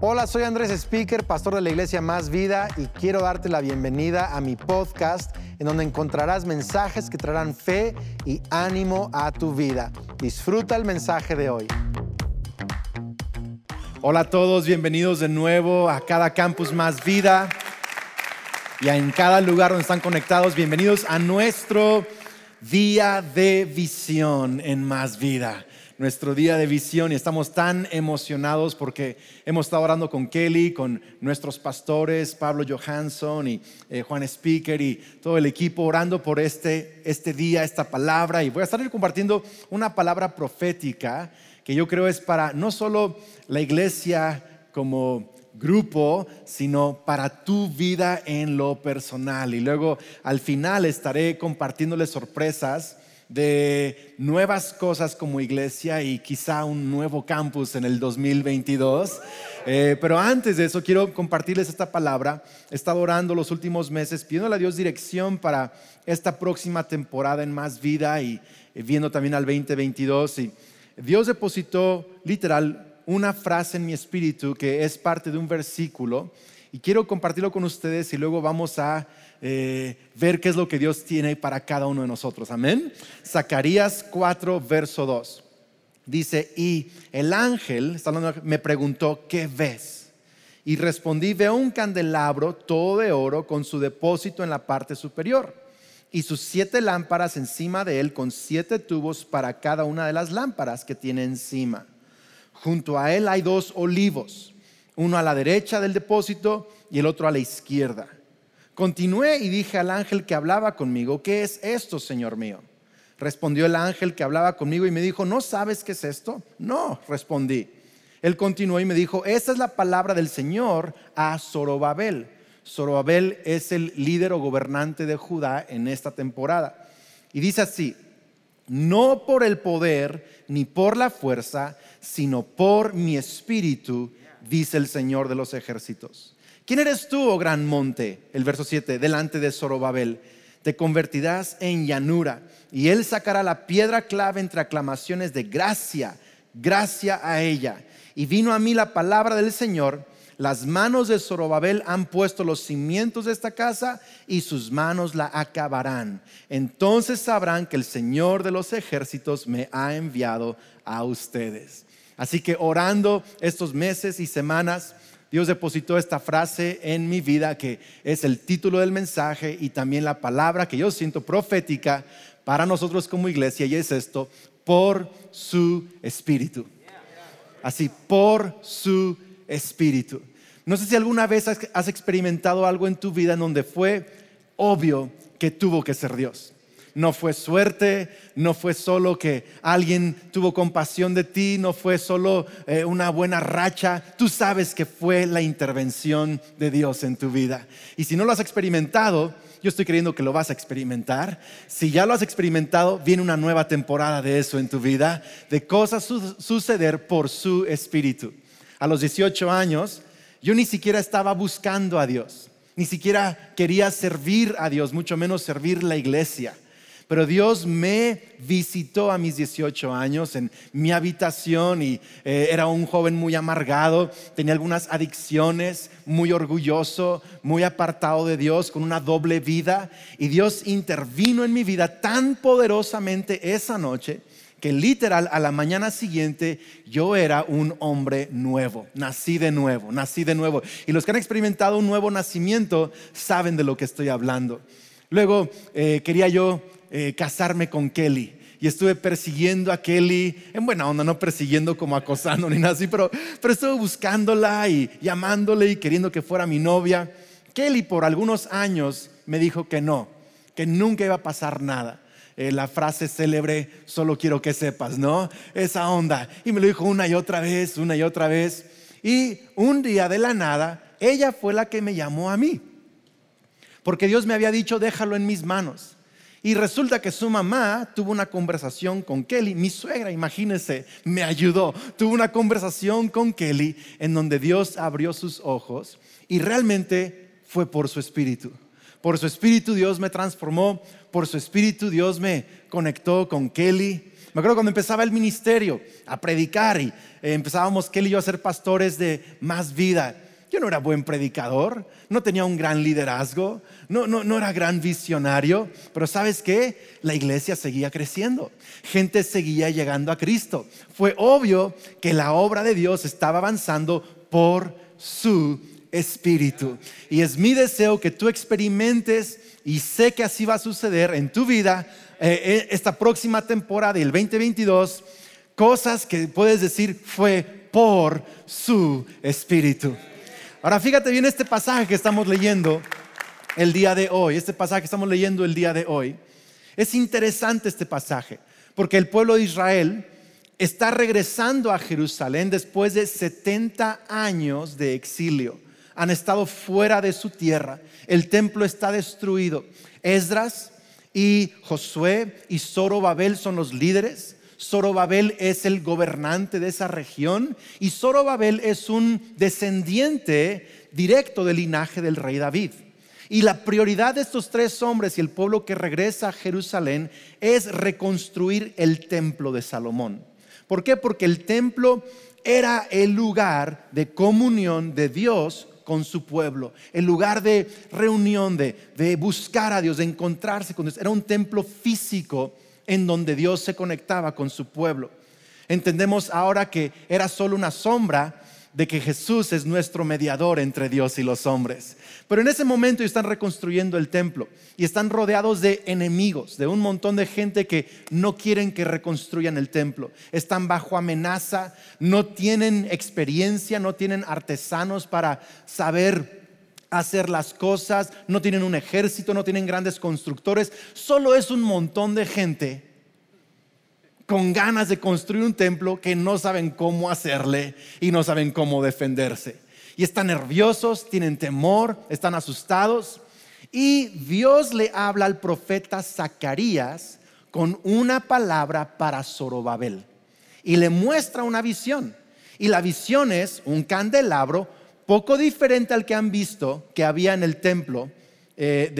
Hola, soy Andrés Speaker, pastor de la iglesia Más Vida y quiero darte la bienvenida a mi podcast en donde encontrarás mensajes que traerán fe y ánimo a tu vida. Disfruta el mensaje de hoy. Hola a todos, bienvenidos de nuevo a cada campus Más Vida y en cada lugar donde están conectados. Bienvenidos a nuestro día de visión en Más Vida nuestro día de visión y estamos tan emocionados porque hemos estado orando con Kelly, con nuestros pastores, Pablo Johansson y eh, Juan Speaker y todo el equipo orando por este, este día, esta palabra. Y voy a estar compartiendo una palabra profética que yo creo es para no solo la iglesia como grupo, sino para tu vida en lo personal. Y luego al final estaré compartiéndoles sorpresas de nuevas cosas como iglesia y quizá un nuevo campus en el 2022. Eh, pero antes de eso, quiero compartirles esta palabra. He estado orando los últimos meses, pidiéndole a Dios dirección para esta próxima temporada en Más Vida y eh, viendo también al 2022. Y Dios depositó literal una frase en mi espíritu que es parte de un versículo y quiero compartirlo con ustedes y luego vamos a eh, ver qué es lo que Dios tiene para cada uno de nosotros. Amén. Zacarías 4, verso 2. Dice, y el ángel me preguntó, ¿qué ves? Y respondí, veo un candelabro todo de oro con su depósito en la parte superior y sus siete lámparas encima de él con siete tubos para cada una de las lámparas que tiene encima. Junto a él hay dos olivos, uno a la derecha del depósito y el otro a la izquierda. Continué y dije al ángel que hablaba conmigo, ¿qué es esto, Señor mío? Respondió el ángel que hablaba conmigo y me dijo, ¿no sabes qué es esto? No, respondí. Él continuó y me dijo, esta es la palabra del Señor a Zorobabel. Zorobabel es el líder o gobernante de Judá en esta temporada. Y dice así, no por el poder ni por la fuerza, sino por mi espíritu, dice el Señor de los ejércitos. ¿Quién eres tú, oh gran monte? El verso 7, delante de Zorobabel. Te convertirás en llanura y él sacará la piedra clave entre aclamaciones de gracia, gracia a ella. Y vino a mí la palabra del Señor. Las manos de Zorobabel han puesto los cimientos de esta casa y sus manos la acabarán. Entonces sabrán que el Señor de los ejércitos me ha enviado a ustedes. Así que orando estos meses y semanas, Dios depositó esta frase en mi vida que es el título del mensaje y también la palabra que yo siento profética para nosotros como iglesia y es esto, por su espíritu. Así, por su espíritu. No sé si alguna vez has experimentado algo en tu vida en donde fue obvio que tuvo que ser Dios. No fue suerte, no fue solo que alguien tuvo compasión de ti, no fue solo eh, una buena racha. Tú sabes que fue la intervención de Dios en tu vida. Y si no lo has experimentado, yo estoy creyendo que lo vas a experimentar. Si ya lo has experimentado, viene una nueva temporada de eso en tu vida, de cosas suceder por su espíritu. A los 18 años, yo ni siquiera estaba buscando a Dios, ni siquiera quería servir a Dios, mucho menos servir la iglesia. Pero Dios me visitó a mis 18 años en mi habitación y eh, era un joven muy amargado, tenía algunas adicciones, muy orgulloso, muy apartado de Dios, con una doble vida. Y Dios intervino en mi vida tan poderosamente esa noche que literal a la mañana siguiente yo era un hombre nuevo, nací de nuevo, nací de nuevo. Y los que han experimentado un nuevo nacimiento saben de lo que estoy hablando. Luego eh, quería yo eh, casarme con Kelly. Y estuve persiguiendo a Kelly, en buena onda, no persiguiendo como acosando ni nada así, pero, pero estuve buscándola y llamándole y queriendo que fuera mi novia. Kelly por algunos años me dijo que no, que nunca iba a pasar nada. Eh, la frase célebre, solo quiero que sepas, ¿no? Esa onda. Y me lo dijo una y otra vez, una y otra vez. Y un día de la nada, ella fue la que me llamó a mí. Porque Dios me había dicho, déjalo en mis manos. Y resulta que su mamá tuvo una conversación con Kelly, mi suegra, imagínense, me ayudó. Tuvo una conversación con Kelly en donde Dios abrió sus ojos y realmente fue por su espíritu. Por su espíritu Dios me transformó, por su espíritu Dios me conectó con Kelly. Me acuerdo cuando empezaba el ministerio a predicar y eh, empezábamos Kelly y yo a ser pastores de más vida. Yo no era buen predicador, no tenía un gran liderazgo, no, no, no era gran visionario, pero ¿sabes qué? La iglesia seguía creciendo, gente seguía llegando a Cristo. Fue obvio que la obra de Dios estaba avanzando por su espíritu. Y es mi deseo que tú experimentes, y sé que así va a suceder en tu vida, eh, eh, esta próxima temporada del 2022, cosas que puedes decir fue por su espíritu. Ahora fíjate bien este pasaje que estamos leyendo el día de hoy, este pasaje que estamos leyendo el día de hoy. Es interesante este pasaje, porque el pueblo de Israel está regresando a Jerusalén después de 70 años de exilio. Han estado fuera de su tierra. El templo está destruido. Esdras y Josué y Zorobabel son los líderes. Zorobabel es el gobernante de esa región y Zorobabel es un descendiente directo del linaje del rey David. Y la prioridad de estos tres hombres y el pueblo que regresa a Jerusalén es reconstruir el templo de Salomón. ¿Por qué? Porque el templo era el lugar de comunión de Dios con su pueblo, el lugar de reunión, de, de buscar a Dios, de encontrarse con Dios. Era un templo físico en donde Dios se conectaba con su pueblo. Entendemos ahora que era solo una sombra de que Jesús es nuestro mediador entre Dios y los hombres. Pero en ese momento están reconstruyendo el templo y están rodeados de enemigos, de un montón de gente que no quieren que reconstruyan el templo. Están bajo amenaza, no tienen experiencia, no tienen artesanos para saber hacer las cosas, no tienen un ejército, no tienen grandes constructores, solo es un montón de gente con ganas de construir un templo que no saben cómo hacerle y no saben cómo defenderse. Y están nerviosos, tienen temor, están asustados. Y Dios le habla al profeta Zacarías con una palabra para Zorobabel. Y le muestra una visión. Y la visión es un candelabro poco diferente al que han visto que había en el templo eh,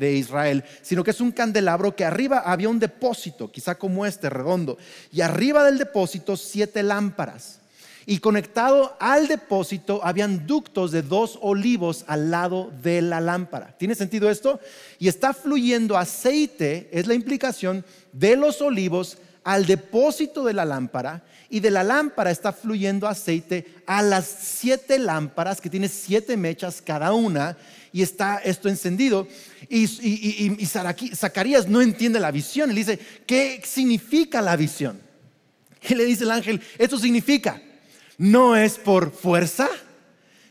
de, Israel, sino que es un candelabro que arriba había un depósito, quizá como este, redondo, y arriba del depósito siete lámparas. Y conectado al depósito habían ductos de dos olivos al lado de la lámpara. ¿Tiene sentido esto? Y está fluyendo aceite, es la implicación de los olivos al depósito de la lámpara y de la lámpara está fluyendo aceite a las siete lámparas que tiene siete mechas cada una y está esto encendido. Y, y, Zacarías no entiende la visión. Él dice, ¿qué significa la visión? Y le dice el ángel, esto significa, no es por fuerza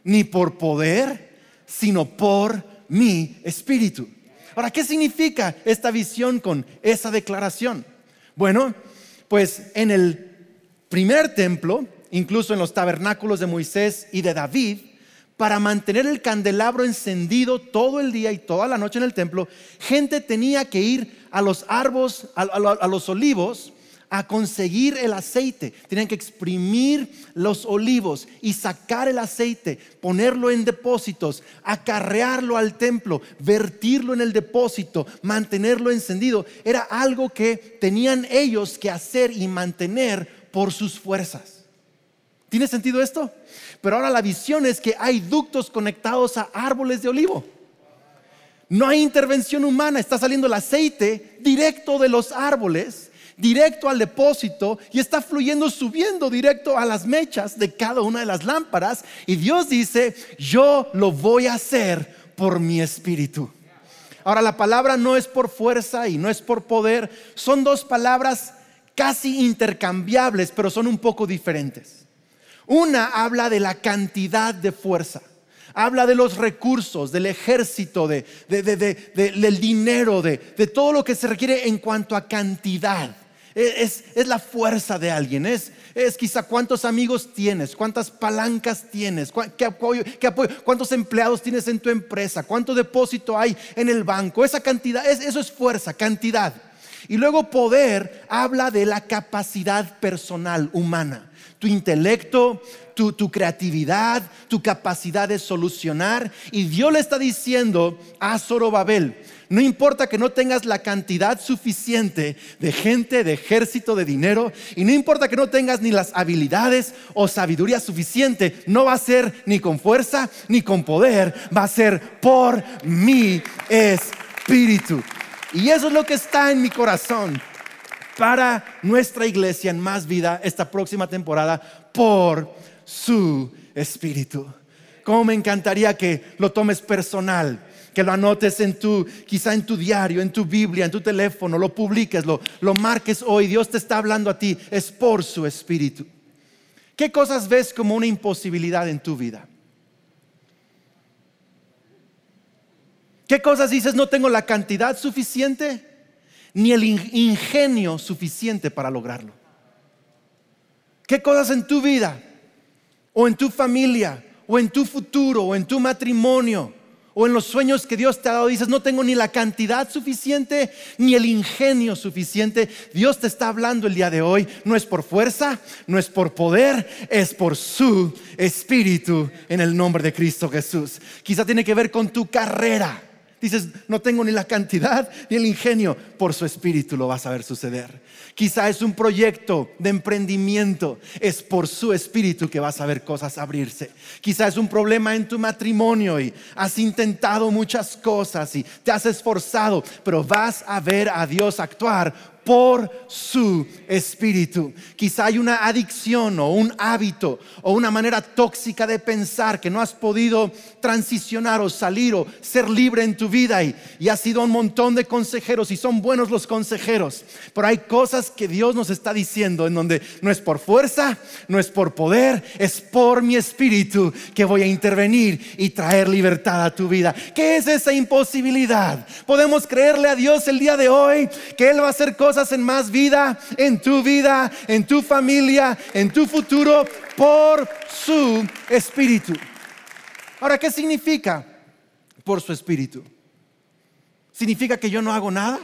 ni por poder, sino por mi espíritu. Ahora, ¿qué significa esta visión con esa declaración? Bueno, pues en el primer templo, incluso en los tabernáculos de Moisés y de David, para mantener el candelabro encendido todo el día y toda la noche en el templo, gente tenía que ir a los árboles, a, los olivos, a conseguir el aceite. Tenían que exprimir los olivos y sacar el aceite, ponerlo en depósitos, acarrearlo al templo, vertirlo en el depósito, mantenerlo encendido. Era algo que tenían ellos que hacer y mantener por sus fuerzas. ¿Tiene sentido esto? Pero ahora la visión es que hay ductos conectados a árboles de olivo. No hay intervención humana, está saliendo el aceite directo de los árboles, directo al depósito y está fluyendo, subiendo directo a las mechas de cada una de las lámparas. Y Dios dice, yo lo voy a hacer por mi espíritu. Ahora la palabra no es por fuerza y no es por poder, son dos palabras casi intercambiables, pero son un poco diferentes. Una habla de la cantidad de fuerza, habla de los recursos, del ejército, de, del dinero, de, todo lo que se requiere en cuanto a cantidad. E, es, la fuerza de alguien, es, es, quizá cuántos amigos tienes, cuántas palancas tienes, qué apoyo, cuántos empleados tienes en tu empresa, cuánto depósito hay en el banco. Esa cantidad, eso es fuerza, cantidad. Y luego poder habla de la capacidad personal humana. tu intelecto, tu, creatividad, tu capacidad de solucionar. Y Dios le está diciendo a Zorobabel, no importa que no tengas la cantidad suficiente de gente, de ejército, de dinero, y no importa que no tengas ni las habilidades o sabiduría suficiente, no va a ser ni con fuerza ni con poder, va a ser por mi espíritu. Y eso es lo que está en mi corazón para nuestra iglesia en más vida esta próxima temporada por su espíritu. Como me encantaría que lo tomes personal, que lo anotes en tu, quizá en tu diario, en tu Biblia, en tu teléfono, lo publiques, lo, lo marques hoy. Dios te está hablando a ti, es por su espíritu. ¿Qué cosas ves como una imposibilidad en tu vida? ¿Qué cosas dices no tengo la cantidad suficiente ni el ingenio suficiente para lograrlo? ¿Qué cosas en tu vida o en tu familia o en tu futuro o en tu matrimonio o en los sueños que Dios te ha dado, dices, no tengo ni la cantidad suficiente ni el ingenio suficiente. Dios te está hablando el día de hoy. No es por fuerza, no es por poder, es por su espíritu en el nombre de Cristo Jesús. Quizá tiene que ver con tu carrera. Dices, no tengo ni la cantidad ni el ingenio. Por su espíritu lo vas a ver suceder. Quizá es un proyecto de emprendimiento. Es por su espíritu que vas a ver cosas abrirse. Quizá es un problema en tu matrimonio y has intentado muchas cosas y te has esforzado, pero vas a ver a Dios actuar por su espíritu. Quizá hay una adicción o un hábito o una manera tóxica de pensar que no has podido transicionar o salir o ser libre en tu vida y, y has sido un montón de consejeros y son buenos los consejeros. Pero hay cosas que Dios nos está diciendo en donde no es por fuerza, no es por poder, es por mi espíritu que voy a intervenir y traer libertad a tu vida. ¿Qué es esa imposibilidad? Podemos creerle a Dios el día de hoy que Él va a hacer cosas en más vida en tu vida, en tu familia, en tu futuro, por su espíritu. Ahora, ¿qué significa por su espíritu? ¿Significa que yo no hago nada?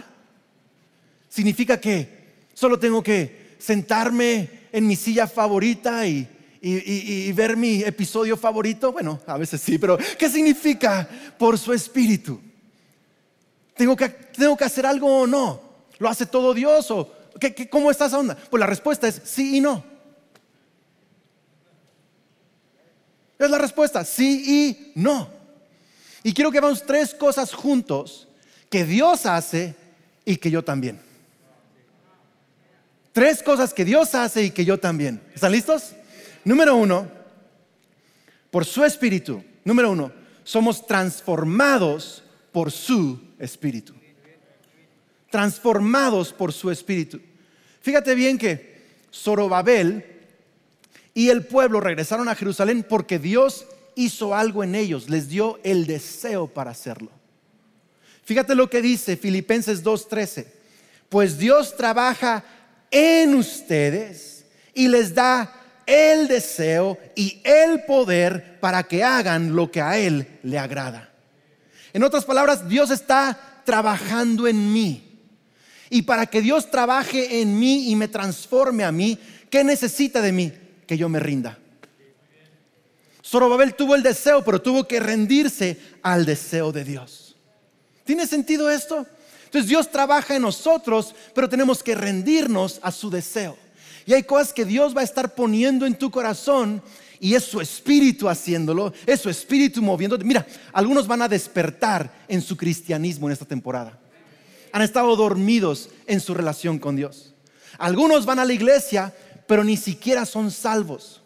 ¿Significa que solo tengo que sentarme en mi silla favorita y, y, ver mi episodio favorito? Bueno, a veces sí, pero ¿qué significa por su espíritu? ¿Tengo que, ¿Tengo que hacer algo o no? ¿Lo hace todo Dios o ¿qué, cómo está esa onda? Pues la respuesta es sí y no. Es la respuesta, sí y no. Y quiero que veamos tres cosas juntos que Dios hace y que yo también. Tres cosas que Dios hace y que yo también. ¿Están listos? Número uno, por su espíritu. Número uno, somos transformados por su espíritu transformados por su espíritu. Fíjate bien que Zorobabel y el pueblo regresaron a Jerusalén porque Dios hizo algo en ellos, les dio el deseo para hacerlo. Fíjate lo que dice Filipenses 2:13. Pues Dios trabaja en ustedes y les da el deseo y el poder para que hagan lo que a Él le agrada. En otras palabras, Dios está trabajando en mí. Y para que Dios trabaje en mí y me transforme a mí, ¿qué necesita de mí? Que yo me rinda. Zorobabel tuvo el deseo, pero tuvo que rendirse al deseo de Dios. ¿Tiene sentido esto? Entonces Dios trabaja en nosotros, pero tenemos que rendirnos a su deseo. Y hay cosas que Dios va a estar poniendo en tu corazón y es su espíritu haciéndolo, es su espíritu moviéndote. Mira, algunos van a despertar en su cristianismo en esta temporada han estado dormidos en su relación con Dios. Algunos van a la iglesia, pero ni siquiera son salvos.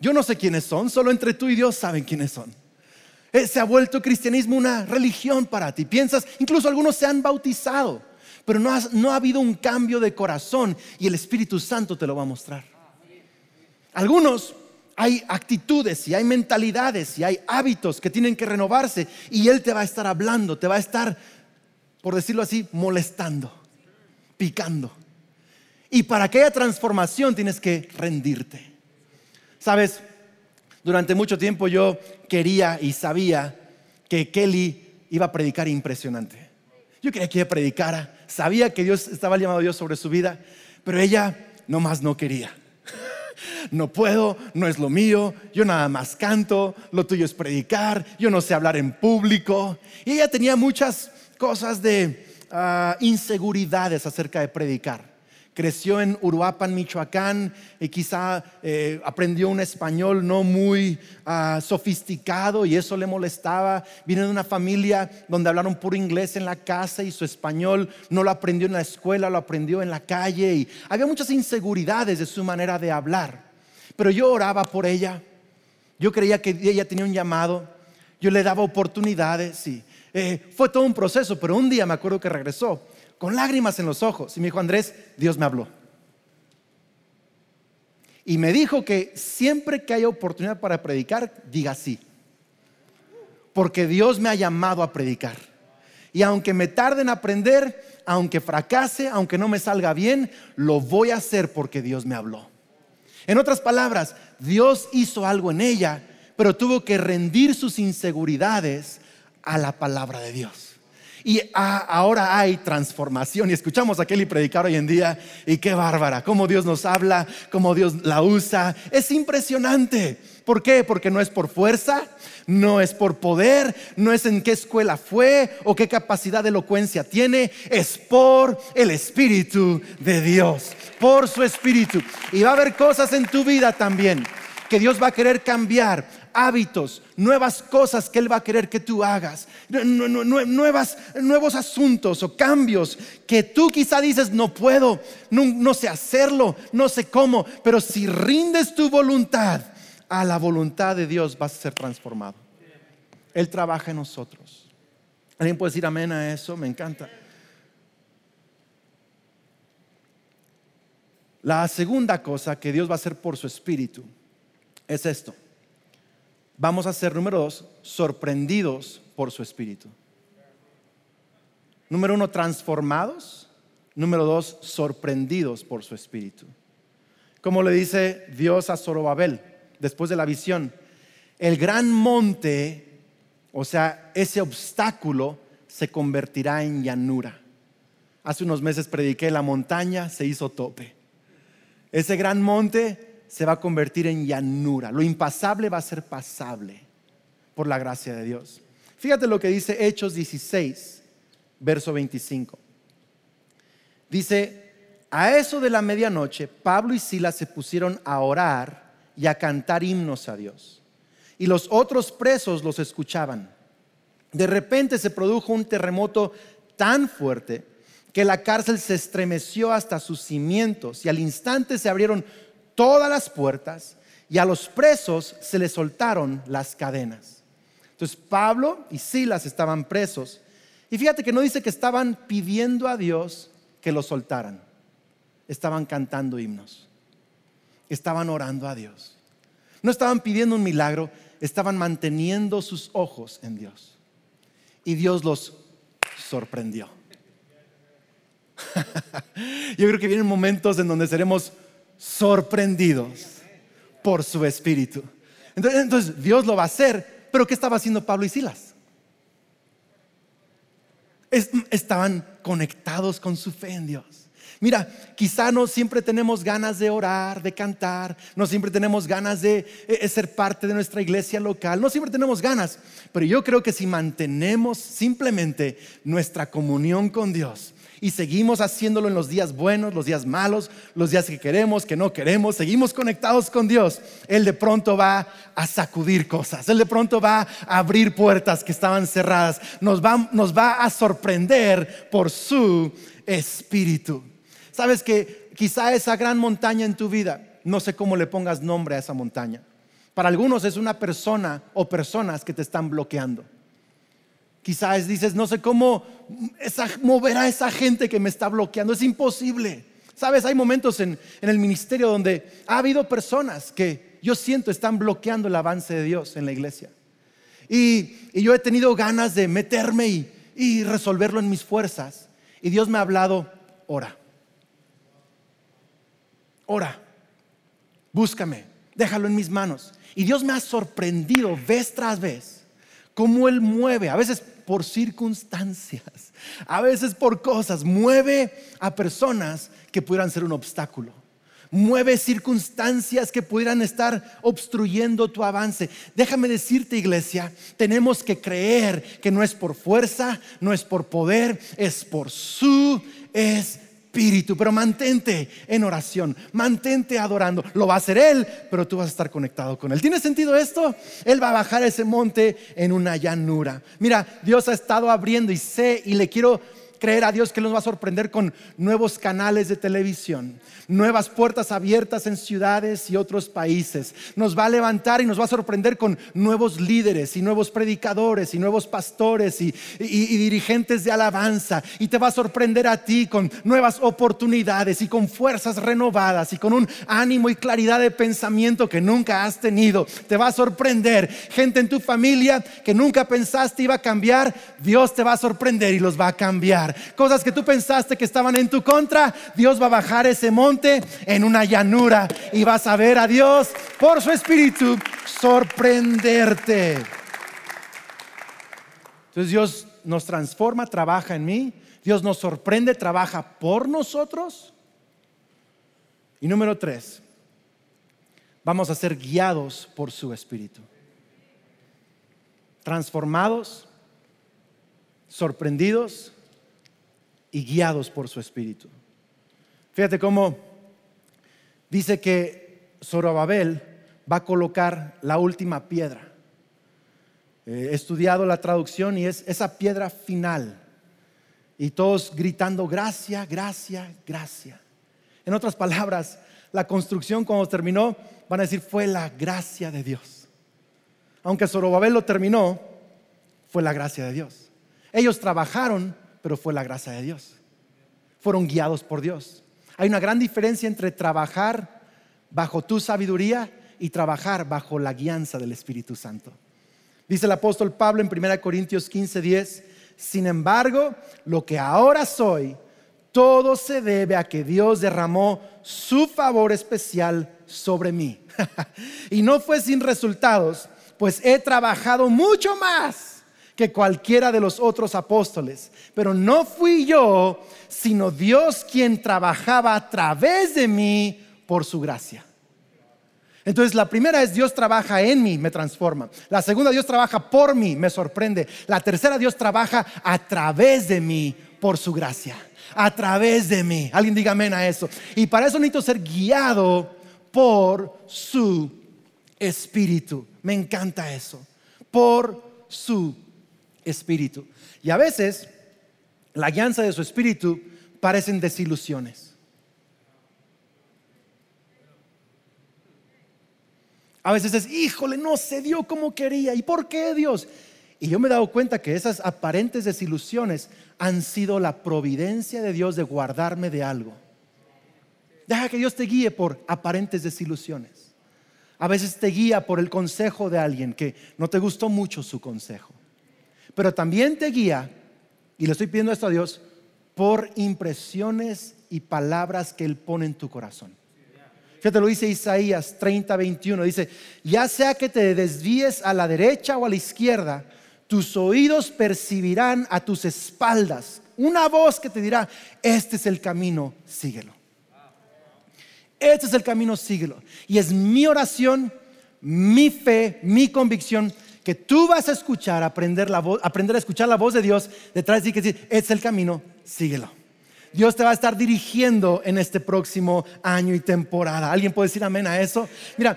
Yo no sé quiénes son, solo entre tú y Dios saben quiénes son. Eh, se ha vuelto cristianismo una religión para ti. Piensas, incluso algunos se han bautizado, pero no, no ha habido un cambio de corazón y el Espíritu Santo te lo va a mostrar. Algunos hay actitudes y hay mentalidades y hay hábitos que tienen que renovarse y Él te va a estar hablando, te va a estar por decirlo así, molestando, picando. Y para que haya transformación tienes que rendirte. Sabes, durante mucho tiempo yo quería y sabía que Kelly iba a predicar impresionante. Yo quería que ella predicara, sabía que Dios estaba llamado a Dios sobre su vida, pero ella nomás no quería. no puedo, no es lo mío, yo nada más canto, lo tuyo es predicar, yo no sé hablar en público. Y ella tenía muchas cosas de ah, inseguridades acerca de predicar creció en Uruapan, Michoacán, y quizá eh, aprendió un español no muy ah, sofisticado y eso le molestaba. Viene de una familia donde hablaron puro inglés en la casa y su español no lo aprendió en la escuela, lo aprendió en la calle y había muchas inseguridades de su manera de hablar. Pero yo oraba por ella, yo creía que ella tenía un llamado, yo le daba oportunidades y eh, fue todo un proceso, pero un día me acuerdo que regresó con lágrimas en los ojos y me dijo, Andrés, Dios me habló. Y me dijo que siempre que haya oportunidad para predicar, diga sí. Porque Dios me ha llamado a predicar. Y aunque me tarde en aprender, aunque fracase, aunque no me salga bien, lo voy a hacer porque Dios me habló. En otras palabras, Dios hizo algo en ella, pero tuvo que rendir sus inseguridades a la palabra de Dios. Y ahora hay transformación. Y escuchamos a Kelly predicar hoy en día. Y qué bárbara, cómo Dios nos habla, cómo Dios la usa. Es impresionante. ¿Por qué? Porque no es por fuerza, no es por poder, no es en qué escuela fue o qué capacidad de elocuencia tiene, es por el Espíritu de Dios, por su Espíritu. Y va a haber cosas en tu vida también que Dios va a querer cambiar hábitos, nuevas cosas que Él va a querer que tú hagas, nuevas, nuevos asuntos o cambios que tú quizá dices, no puedo, no, sé hacerlo, no sé cómo, pero si rindes tu voluntad a la voluntad de Dios vas a ser transformado. Él trabaja en nosotros. ¿Alguien puede decir amén a eso? Me encanta. La segunda cosa que Dios va a hacer por su espíritu es esto vamos a ser, número dos, sorprendidos por su espíritu. Número uno, transformados. Número dos, sorprendidos por su espíritu. Como le dice Dios a Zorobabel después de la visión, el gran monte, o sea, ese obstáculo se convertirá en llanura. Hace unos meses prediqué la montaña, se hizo tope. Ese gran monte se va a convertir en llanura. Lo impasable va a ser pasable por la gracia de Dios. Fíjate lo que dice Hechos 16, verso 25. Dice, a eso de la medianoche, Pablo y Silas se pusieron a orar y a cantar himnos a Dios. Y los otros presos los escuchaban. De repente se produjo un terremoto tan fuerte que la cárcel se estremeció hasta sus cimientos y al instante se abrieron todas las puertas y a los presos se les soltaron las cadenas. Entonces Pablo y Silas estaban presos. Y fíjate que no dice que estaban pidiendo a Dios que los soltaran. Estaban cantando himnos. Estaban orando a Dios. No estaban pidiendo un milagro, estaban manteniendo sus ojos en Dios. Y Dios los sorprendió. Yo creo que vienen momentos en donde seremos sorprendidos por su espíritu. Entonces, Dios lo va a hacer, pero ¿qué estaba haciendo Pablo y Silas? estaban conectados con su fe en Dios. Mira, quizá no siempre tenemos ganas de orar, de cantar, no siempre tenemos ganas de eh, eh, ser parte de nuestra iglesia local, no siempre tenemos ganas, pero yo creo que si mantenemos simplemente nuestra comunión con Dios, y seguimos haciéndolo en los días buenos, los días malos, los días que queremos, que no queremos, seguimos conectados con Dios, Él de pronto va a sacudir cosas, Él de pronto va a abrir puertas que estaban cerradas, nos va, nos va a sorprender por su espíritu. Sabes que quizá esa gran montaña en tu vida, no sé cómo le pongas nombre a esa montaña. Para algunos es una persona o personas que te están bloqueando. Quizás dices, no sé cómo mover a esa gente que me está bloqueando. Es imposible. Sabes, hay momentos en, el ministerio donde ha habido personas que yo siento están bloqueando el avance de Dios en la iglesia. Y, yo he tenido ganas de meterme y, y resolverlo en mis fuerzas. Y Dios me ha hablado, ora. Ora. Búscame. Déjalo en mis manos. Y Dios me ha sorprendido vez tras vez cómo Él mueve. A veces por circunstancias, a veces por cosas, mueve a personas que pudieran ser un obstáculo. Mueve circunstancias que pudieran estar obstruyendo tu avance. Déjame decirte, iglesia, tenemos que creer que no es por fuerza, no es por poder, es por su espíritu. Pero mantente en oración, mantente adorando. Lo va a hacer Él, pero tú vas a estar conectado con Él. ¿Tiene sentido esto? Él va a bajar ese monte en una llanura. Mira, Dios ha estado abriendo y sé y le quiero creer a Dios que nos va a sorprender con nuevos canales de televisión, nuevas puertas abiertas en ciudades y otros países. Nos va a levantar y nos va a sorprender con nuevos líderes y nuevos predicadores y nuevos pastores y, dirigentes de alabanza. Y te va a sorprender a ti con nuevas oportunidades y con fuerzas renovadas y con un ánimo y claridad de pensamiento que nunca has tenido. Te va a sorprender gente en tu familia que nunca pensaste iba a cambiar. Dios te va a sorprender y los va a cambiar. Cosas que tú pensaste que estaban en tu contra, Dios va a bajar ese monte en una llanura y vas a ver a Dios por su espíritu sorprenderte. Entonces Dios nos transforma, trabaja en mí. Dios nos sorprende, trabaja por nosotros. Y número tres, vamos a ser guiados por su espíritu. Transformados, sorprendidos y guiados por su espíritu. Fíjate cómo dice que Zorobabel va a colocar la última piedra. He estudiado la traducción y es esa piedra final. Y todos gritando, gracia, gracia, gracia. En otras palabras, la construcción cuando terminó, van a decir, fue la gracia de Dios. Aunque Zorobabel lo terminó, fue la gracia de Dios. Ellos trabajaron pero fue la gracia de Dios. Fueron guiados por Dios. Hay una gran diferencia entre trabajar bajo tu sabiduría y trabajar bajo la guianza del Espíritu Santo. Dice el apóstol Pablo en 1 Corintios 15, 10, sin embargo, lo que ahora soy, todo se debe a que Dios derramó su favor especial sobre mí. y no fue sin resultados, pues he trabajado mucho más que cualquiera de los otros apóstoles. Pero no fui yo, sino Dios quien trabajaba a través de mí por su gracia. Entonces la primera es Dios trabaja en mí, me transforma. La segunda Dios trabaja por mí, me sorprende. La tercera Dios trabaja a través de mí por su gracia. A través de mí. Alguien diga amén a eso. Y para eso necesito ser guiado por su espíritu. Me encanta eso. Por su espíritu. Y a veces la guianza de su espíritu parecen desilusiones. A veces es, híjole, no se dio como quería. ¿Y por qué Dios? Y yo me he dado cuenta que esas aparentes desilusiones han sido la providencia de Dios de guardarme de algo. Deja que Dios te guíe por aparentes desilusiones. A veces te guía por el consejo de alguien que no te gustó mucho su consejo pero también te guía, y le estoy pidiendo esto a Dios, por impresiones y palabras que Él pone en tu corazón. Fíjate, lo dice Isaías 30, 21, dice, ya sea que te desvíes a la derecha o a la izquierda, tus oídos percibirán a tus espaldas una voz que te dirá, este es el camino, síguelo. Este es el camino, síguelo. Y es mi oración, mi fe, mi convicción que tú vas a escuchar, aprender, la voz, aprender a escuchar la voz de Dios detrás de ti, que decir, es el camino, síguelo. Dios te va a estar dirigiendo en este próximo año y temporada. ¿Alguien puede decir amén a eso? Mira,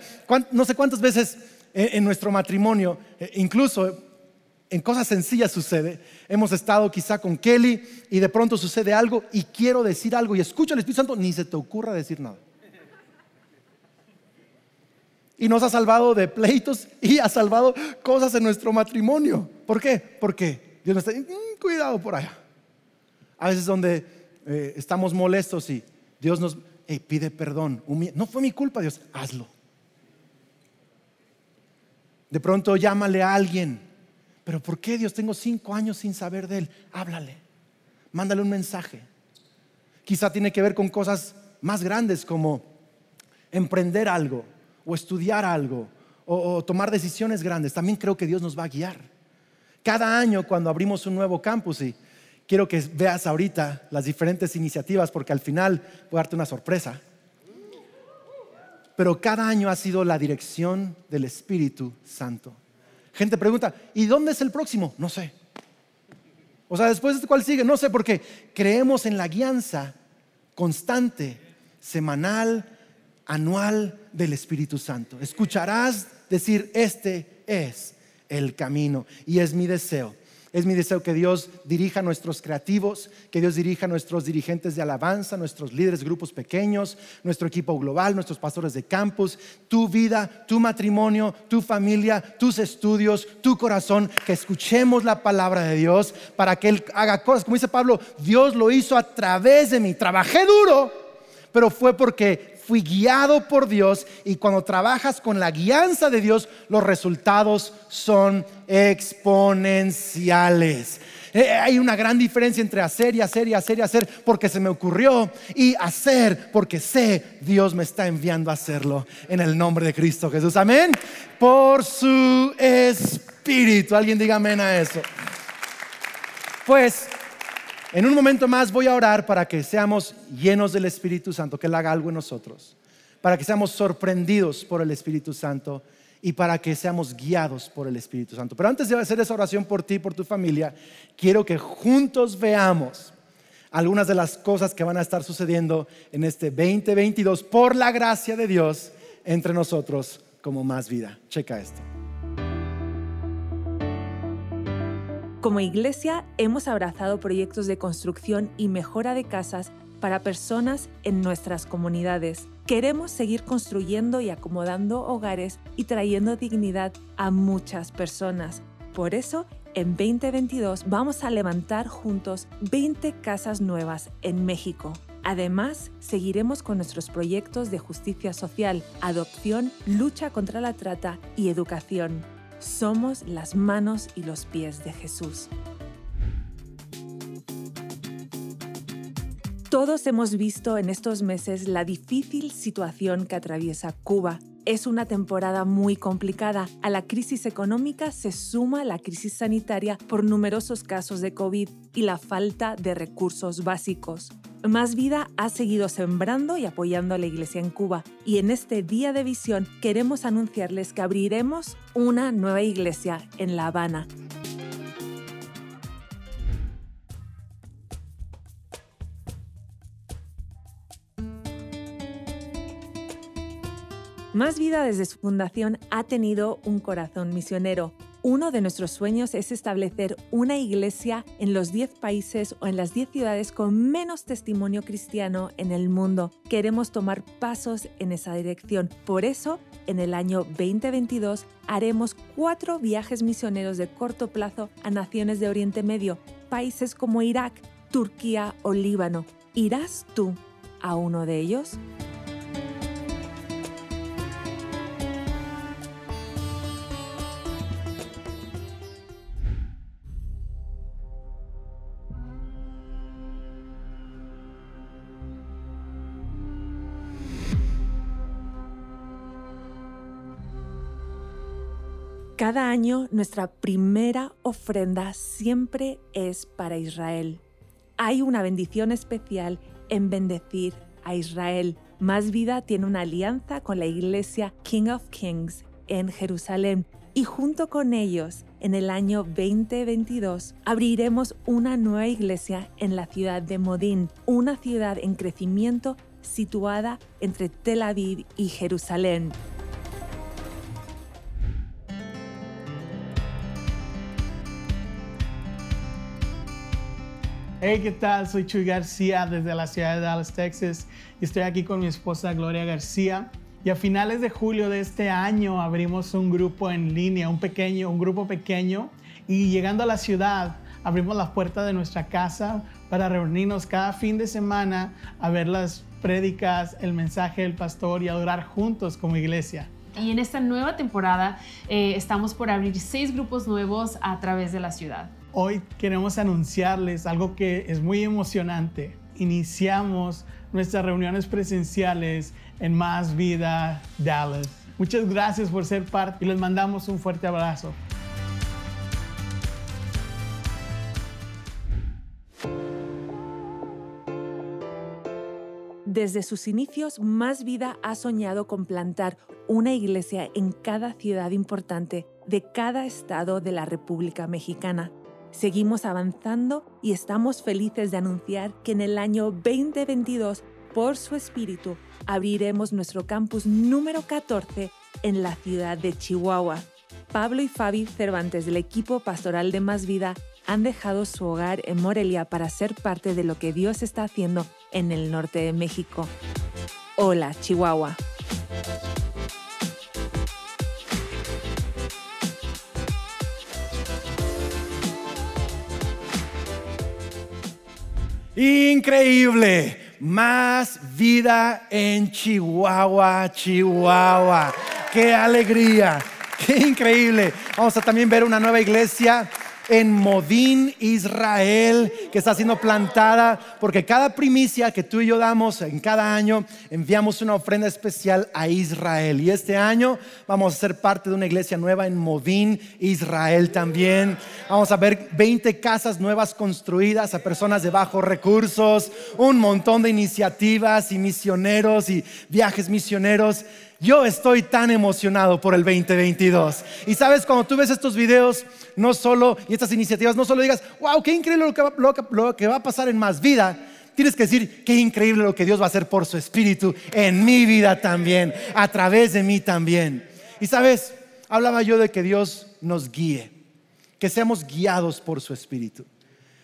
no sé cuántas veces en nuestro matrimonio, eh, incluso en cosas sencillas sucede. Hemos estado quizá con Kelly y de pronto sucede algo y quiero decir algo y escucho al Espíritu Santo, ni se te ocurra decir nada y nos ha salvado de pleitos y ha salvado cosas en nuestro matrimonio. ¿Por qué? Porque Dios nos está diciendo, mm, cuidado por allá. A veces donde eh, estamos molestos y Dios nos pide perdón. No fue mi culpa, Dios, hazlo. De pronto llámale a alguien. Pero ¿por qué Dios? Tengo cinco años sin saber de él. Háblale. Mándale un mensaje. Quizá tiene que ver con cosas más grandes como emprender algo o estudiar algo o, tomar decisiones grandes, también creo que Dios nos va a guiar. Cada año cuando abrimos un nuevo campus y quiero que veas ahorita las diferentes iniciativas porque al final voy a darte una sorpresa. pero cada año ha sido la dirección del Espíritu Santo. Gente pregunta, ¿y dónde es el próximo? No sé. O sea, después de cuál sigue, no sé, porque creemos en la guianza constante, semanal, anual del Espíritu Santo. Escucharás decir, este es el camino. Y es mi deseo es mi deseo que Dios dirija a nuestros creativos, que Dios dirija a nuestros dirigentes de alabanza, nuestros líderes, grupos pequeños, nuestro equipo global, nuestros pastores de campus, tu vida, tu matrimonio, tu familia, tus estudios, tu corazón, que escuchemos la palabra de Dios para que Él haga cosas. Como dice Pablo, Dios lo hizo a través de mí. Trabajé duro, pero fue porque fui guiado por Dios y cuando trabajas con la guianza de Dios, los resultados son exponenciales. Eh, hay una gran diferencia entre hacer y hacer y hacer y hacer porque se me ocurrió y hacer porque sé Dios me está enviando a hacerlo en el nombre de Cristo Jesús. Amén. Por su espíritu. Alguien diga amén a eso. Pues en un momento más voy a orar para que seamos llenos del Espíritu Santo, que Él haga algo en nosotros, para que seamos sorprendidos por el Espíritu Santo y para que seamos guiados por el Espíritu Santo. Pero antes de hacer esa oración por ti por tu familia, quiero que juntos veamos algunas de las cosas que van a estar sucediendo en este 2022 por la gracia de Dios entre nosotros como más vida. Checa esto. Como iglesia hemos abrazado proyectos de construcción y mejora de casas para personas en nuestras comunidades. Queremos seguir construyendo y acomodando hogares y trayendo dignidad a muchas personas. Por eso, en 2022 vamos a levantar juntos 20 casas nuevas en México. Además, seguiremos con nuestros proyectos de justicia social, adopción, lucha contra la trata y educación. Somos las manos y los pies de Jesús. Todos hemos visto en estos meses la difícil situación que atraviesa Cuba. Es una temporada muy complicada. A la crisis económica se suma la crisis sanitaria por numerosos casos de COVID y la falta de recursos básicos. Más Vida ha seguido sembrando y apoyando a la iglesia en Cuba y en este día de visión queremos anunciarles que abriremos una nueva iglesia en La Habana. Más Vida desde su fundación ha tenido un corazón misionero uno de nuestros sueños es establecer una iglesia en los 10 países o en las 10 ciudades con menos testimonio cristiano en el mundo. Queremos tomar pasos en esa dirección. Por eso, en el año 2022 haremos cuatro viajes misioneros de corto plazo a naciones de Oriente Medio, países como Irak, Turquía o Líbano. ¿Irás tú a uno de ellos? Cada año nuestra primera ofrenda siempre es para Israel. Hay una bendición especial en bendecir a Israel. Más Vida tiene una alianza con la iglesia King of Kings en Jerusalén y junto con ellos en el año 2022 abriremos una nueva iglesia en la ciudad de Modín, una ciudad en crecimiento situada entre Tel Aviv y Jerusalén. Hey, ¿qué tal? Soy Chuy García desde la ciudad de Dallas, Texas y estoy aquí con mi esposa Gloria García. Y a finales de julio de este año abrimos un grupo en línea, un pequeño, un grupo pequeño y llegando a la ciudad abrimos las puertas de nuestra casa para reunirnos cada fin de semana a ver las prédicas, el mensaje del pastor y adorar juntos como iglesia. Y en esta nueva temporada eh, estamos por abrir seis grupos nuevos a través de la ciudad. Hoy queremos anunciarles algo que es muy emocionante. Iniciamos nuestras reuniones presenciales en Más Vida Dallas. Muchas gracias por ser parte y les mandamos un fuerte abrazo. Desde sus inicios, Más Vida ha soñado con plantar una iglesia en cada ciudad importante de cada estado de la República Mexicana. Seguimos avanzando y estamos felices de anunciar que en el año 2022, por su espíritu, abriremos nuestro campus número 14 en la ciudad de Chihuahua. Pablo y Fabi Cervantes del equipo pastoral de Más Vida han dejado su hogar en Morelia para ser parte de lo que Dios está haciendo en el norte de México. Hola, Chihuahua. Increíble. Más vida en Chihuahua, Chihuahua. Qué alegría. Qué increíble. Vamos a también ver una nueva iglesia en Modín, Israel, que está siendo plantada, porque cada primicia que tú y yo damos en cada año, enviamos una ofrenda especial a Israel. Y este año vamos a ser parte de una iglesia nueva en Modín, Israel también. Vamos a ver 20 casas nuevas construidas a personas de bajos recursos, un montón de iniciativas y misioneros y viajes misioneros. Yo estoy tan emocionado por el 2022. Y sabes, cuando tú ves estos videos, no solo, y estas iniciativas, no solo digas, wow, qué increíble lo que, va, a pasar en más vida. Tienes que decir, qué increíble lo que Dios va a hacer por su espíritu en mi vida también, a través de mí también. Y sabes, hablaba yo de que Dios nos guíe, que seamos guiados por su espíritu.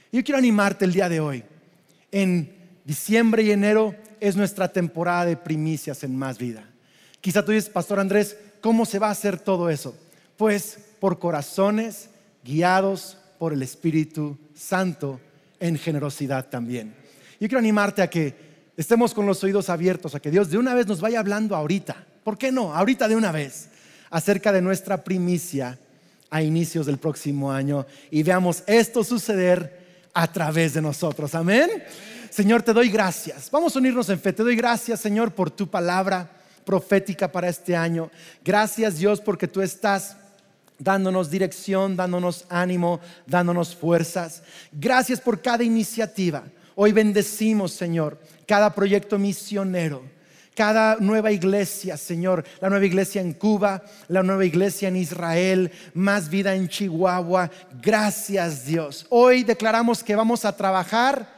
Yo quiero animarte el día de hoy. En diciembre y enero es nuestra temporada de primicias en más vida. Quizá tú dices, Pastor Andrés, ¿cómo se va a hacer todo eso? Pues por corazones guiados por el Espíritu Santo en generosidad también. Yo quiero animarte a que estemos con los oídos abiertos, a que Dios de una vez nos vaya hablando ahorita. ¿Por qué no? Ahorita de una vez, acerca de nuestra primicia a inicios del próximo año y veamos esto suceder a través de nosotros. Amén. Señor, te doy gracias. Vamos a unirnos en fe. Te doy gracias, Señor, por tu palabra profética para este año. Gracias Dios porque tú estás dándonos dirección, dándonos ánimo, dándonos fuerzas. Gracias por cada iniciativa. Hoy bendecimos, Señor, cada proyecto misionero, cada nueva iglesia, Señor, la nueva iglesia en Cuba, la nueva iglesia en Israel, más vida en Chihuahua. Gracias, Dios. Hoy declaramos que vamos a trabajar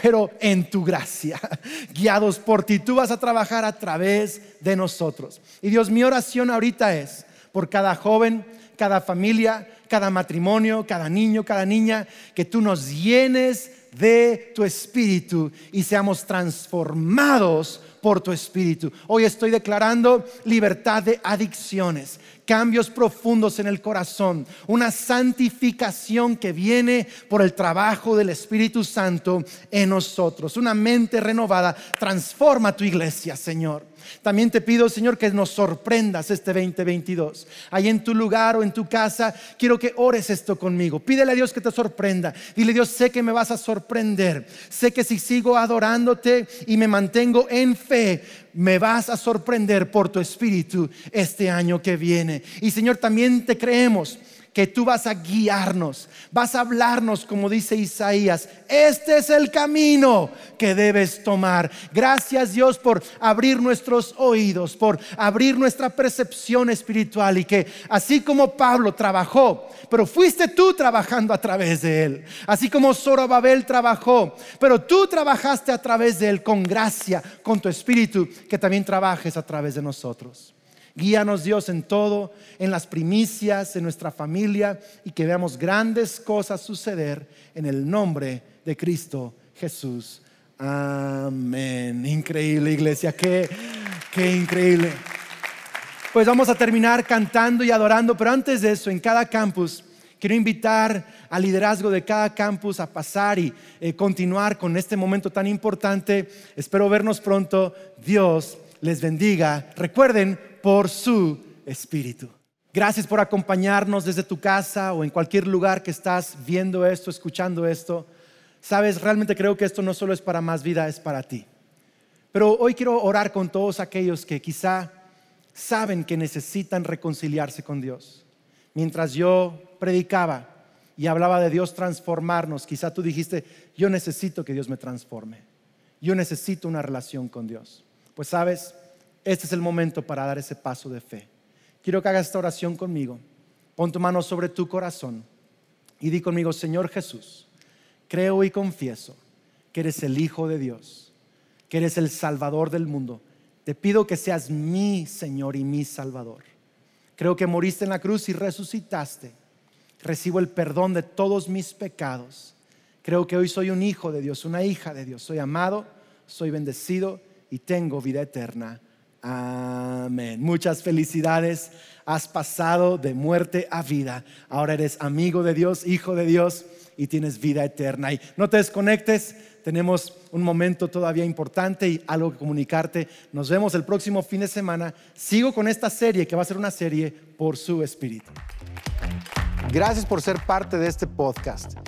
pero en tu gracia, guiados por ti. Tú vas a trabajar a través de nosotros. Y Dios, mi oración ahorita es por cada joven, cada familia, cada matrimonio, cada niño, cada niña, que tú nos llenes de tu espíritu y seamos transformados por tu espíritu. Hoy estoy declarando libertad de adicciones, cambios profundos en el corazón, una santificación que viene por el trabajo del Espíritu Santo en nosotros, una mente renovada. Transforma tu iglesia, Señor. También te pido, Señor, que nos sorprendas este 2022. Ahí en tu lugar o en tu casa, quiero que ores esto conmigo. Pídele a Dios que te sorprenda. Dile, Dios, sé que me vas a sorprender. Sé que si sigo adorándote y me mantengo en fe, me vas a sorprender por tu espíritu este año que viene. Y Señor, también te creemos que tú vas a guiarnos, vas a hablarnos, como dice Isaías, este es el camino que debes tomar. Gracias Dios por abrir nuestros oídos, por abrir nuestra percepción espiritual y que así como Pablo trabajó, pero fuiste tú trabajando a través de él, así como Zorobabel trabajó, pero tú trabajaste a través de él con gracia, con tu espíritu, que también trabajes a través de nosotros. Guíanos Dios en todo, en las primicias, en nuestra familia y que veamos grandes cosas suceder en el nombre de Cristo Jesús. Amén. Increíble iglesia, qué, qué increíble. Pues vamos a terminar cantando y adorando, pero antes de eso, en cada campus, quiero invitar al liderazgo de cada campus a pasar y eh, continuar con este momento tan importante. Espero vernos pronto. Dios les bendiga. Recuerden, por su espíritu. Gracias por acompañarnos desde tu casa o en cualquier lugar que estás viendo esto, escuchando esto. Sabes, realmente creo que esto no solo es para más vida, es para ti. Pero hoy quiero orar con todos aquellos que quizá saben que necesitan reconciliarse con Dios. Mientras yo predicaba y hablaba de Dios transformarnos, quizá tú dijiste, yo necesito que Dios me transforme. yo necesito una relación con Dios. Pues sabes, este es el momento para dar ese paso de fe. Quiero que hagas esta oración conmigo. Pon tu mano sobre tu corazón y di conmigo, Señor Jesús, creo y confieso que eres el Hijo de Dios, que eres el Salvador del mundo. Te pido que seas mi Señor y mi Salvador. Creo que moriste en la cruz y resucitaste. Recibo el perdón de todos mis pecados. Creo que hoy soy un hijo de Dios, una hija de Dios. Soy amado, soy bendecido y tengo vida eterna. Amén. Muchas felicidades. Has pasado de muerte a vida. Ahora eres amigo de Dios, hijo de Dios y tienes vida eterna. Y no te desconectes. Tenemos un momento todavía importante y algo que comunicarte. Nos vemos el próximo fin de semana. Sigo con esta serie que va a ser una serie por su espíritu. Gracias por ser parte de este podcast.